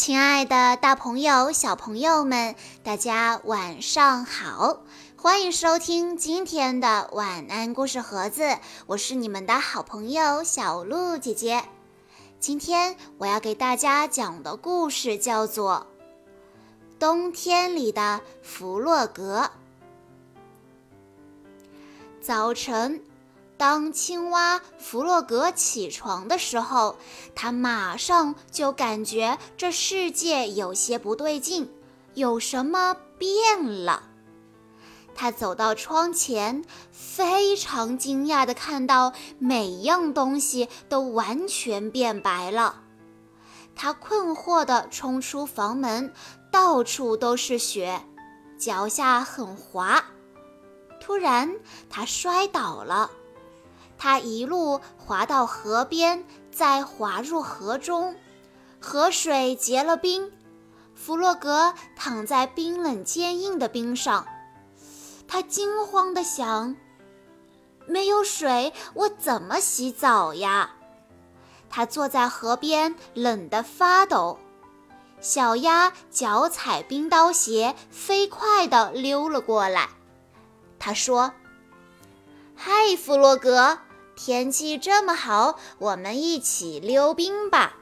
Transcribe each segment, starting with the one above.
亲爱的，大朋友、小朋友们，大家晚上好！欢迎收听今天的晚安故事盒子，我是你们的好朋友小鹿姐姐。今天我要给大家讲的故事叫做《冬天里的弗洛格》。早晨。当青蛙弗洛格起床的时候，他马上就感觉这世界有些不对劲，有什么变了。他走到窗前，非常惊讶地看到每样东西都完全变白了。他困惑地冲出房门，到处都是雪，脚下很滑。突然，他摔倒了。他一路滑到河边，再滑入河中，河水结了冰。弗洛格躺在冰冷坚硬的冰上，他惊慌地想：“没有水，我怎么洗澡呀？”他坐在河边，冷得发抖。小鸭脚踩冰刀鞋，飞快地溜了过来。他说：“嗨，弗洛格。”天气这么好，我们一起溜冰吧。”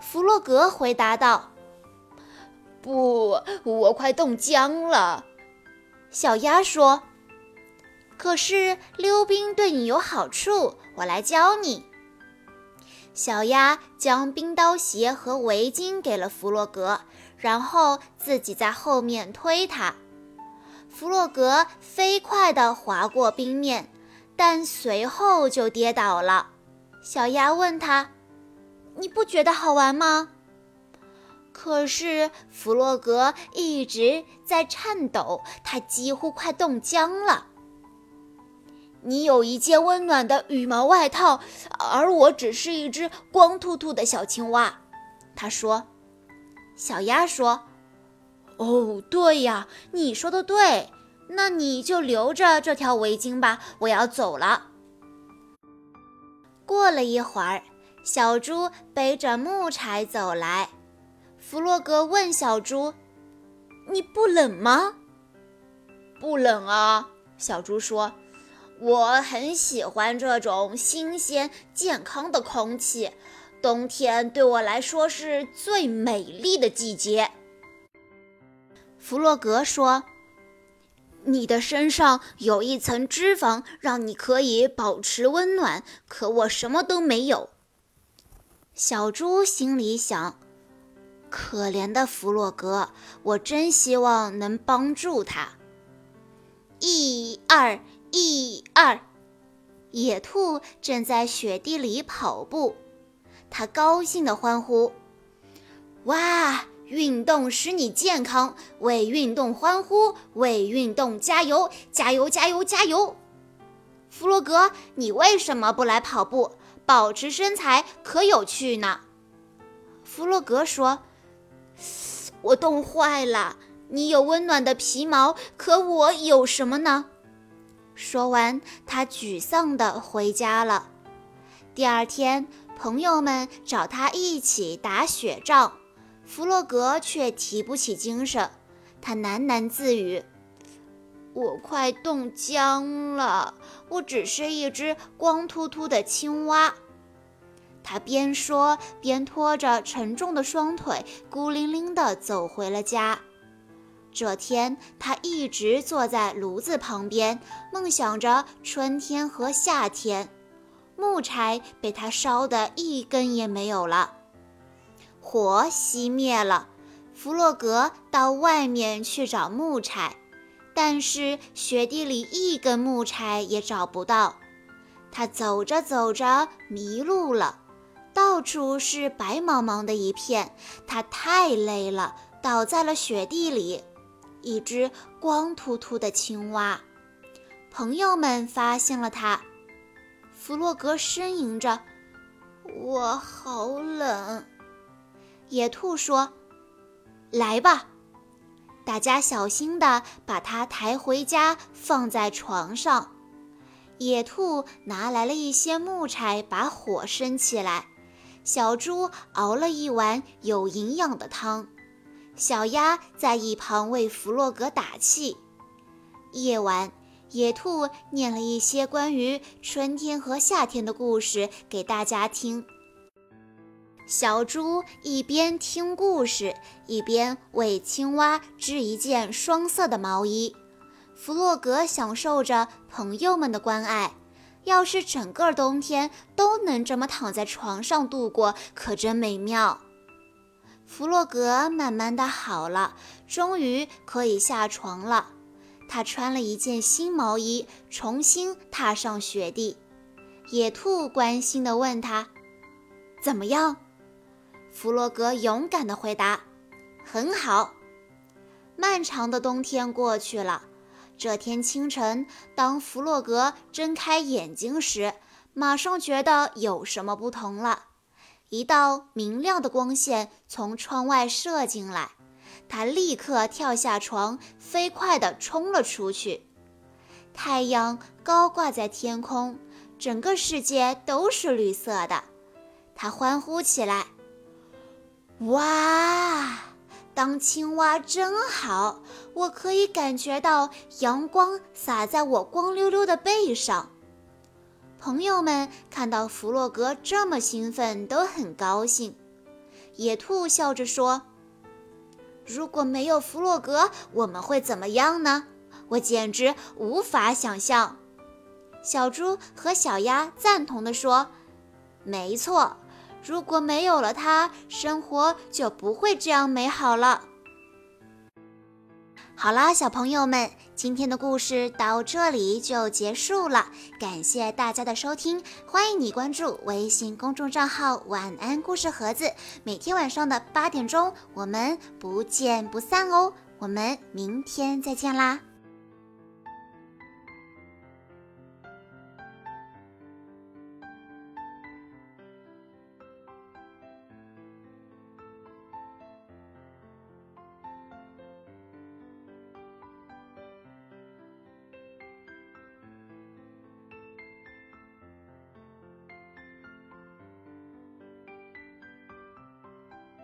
弗洛格回答道。“不，我快冻僵了。”小鸭说。“可是溜冰对你有好处，我来教你。”小鸭将冰刀鞋和围巾给了弗洛格，然后自己在后面推他。弗洛格飞快地滑过冰面。但随后就跌倒了。小鸭问他：“你不觉得好玩吗？”可是弗洛格一直在颤抖，他几乎快冻僵了。你有一件温暖的羽毛外套，而我只是一只光秃秃的小青蛙。”他说。小鸭说：“哦，对呀，你说的对。”那你就留着这条围巾吧，我要走了。过了一会儿，小猪背着木柴走来。弗洛格问小猪：“你不冷吗？”“不冷啊。”小猪说，“我很喜欢这种新鲜健康的空气。冬天对我来说是最美丽的季节。”弗洛格说。你的身上有一层脂肪，让你可以保持温暖。可我什么都没有。小猪心里想：可怜的弗洛格，我真希望能帮助他。一二一二，野兔正在雪地里跑步，它高兴地欢呼：“哇！”运动使你健康，为运动欢呼，为运动加油，加油，加油，加油！弗洛格，你为什么不来跑步？保持身材可有趣呢。弗洛格说：“我冻坏了。你有温暖的皮毛，可我有什么呢？”说完，他沮丧地回家了。第二天，朋友们找他一起打雪仗。弗洛格却提不起精神，他喃喃自语：“我快冻僵了，我只是一只光秃秃的青蛙。”他边说边拖着沉重的双腿，孤零零地走回了家。这天，他一直坐在炉子旁边，梦想着春天和夏天。木柴被他烧得一根也没有了。火熄灭了，弗洛格到外面去找木柴，但是雪地里一根木柴也找不到。他走着走着迷路了，到处是白茫茫的一片。他太累了，倒在了雪地里，一只光秃秃的青蛙。朋友们发现了他，弗洛格呻吟着：“我好冷。”野兔说：“来吧，大家小心地把它抬回家，放在床上。”野兔拿来了一些木柴，把火生起来。小猪熬了一碗有营养的汤，小鸭在一旁为弗洛格打气。夜晚，野兔念了一些关于春天和夏天的故事给大家听。小猪一边听故事，一边为青蛙织一件双色的毛衣。弗洛格享受着朋友们的关爱。要是整个冬天都能这么躺在床上度过，可真美妙。弗洛格慢慢的好了，终于可以下床了。他穿了一件新毛衣，重新踏上雪地。野兔关心地问他：“怎么样？”弗洛格勇敢地回答：“很好。”漫长的冬天过去了。这天清晨，当弗洛格睁开眼睛时，马上觉得有什么不同了。一道明亮的光线从窗外射进来，他立刻跳下床，飞快地冲了出去。太阳高挂在天空，整个世界都是绿色的。他欢呼起来：“哇！”当青蛙真好，我可以感觉到阳光洒在我光溜溜的背上。朋友们看到弗洛格这么兴奋，都很高兴。野兔笑着说：“如果没有弗洛格，我们会怎么样呢？我简直无法想象。”小猪和小鸭赞同地说：“没错。”如果没有了它，生活就不会这样美好了。好啦，小朋友们，今天的故事到这里就结束了。感谢大家的收听，欢迎你关注微信公众账号“晚安故事盒子”，每天晚上的八点钟，我们不见不散哦。我们明天再见啦！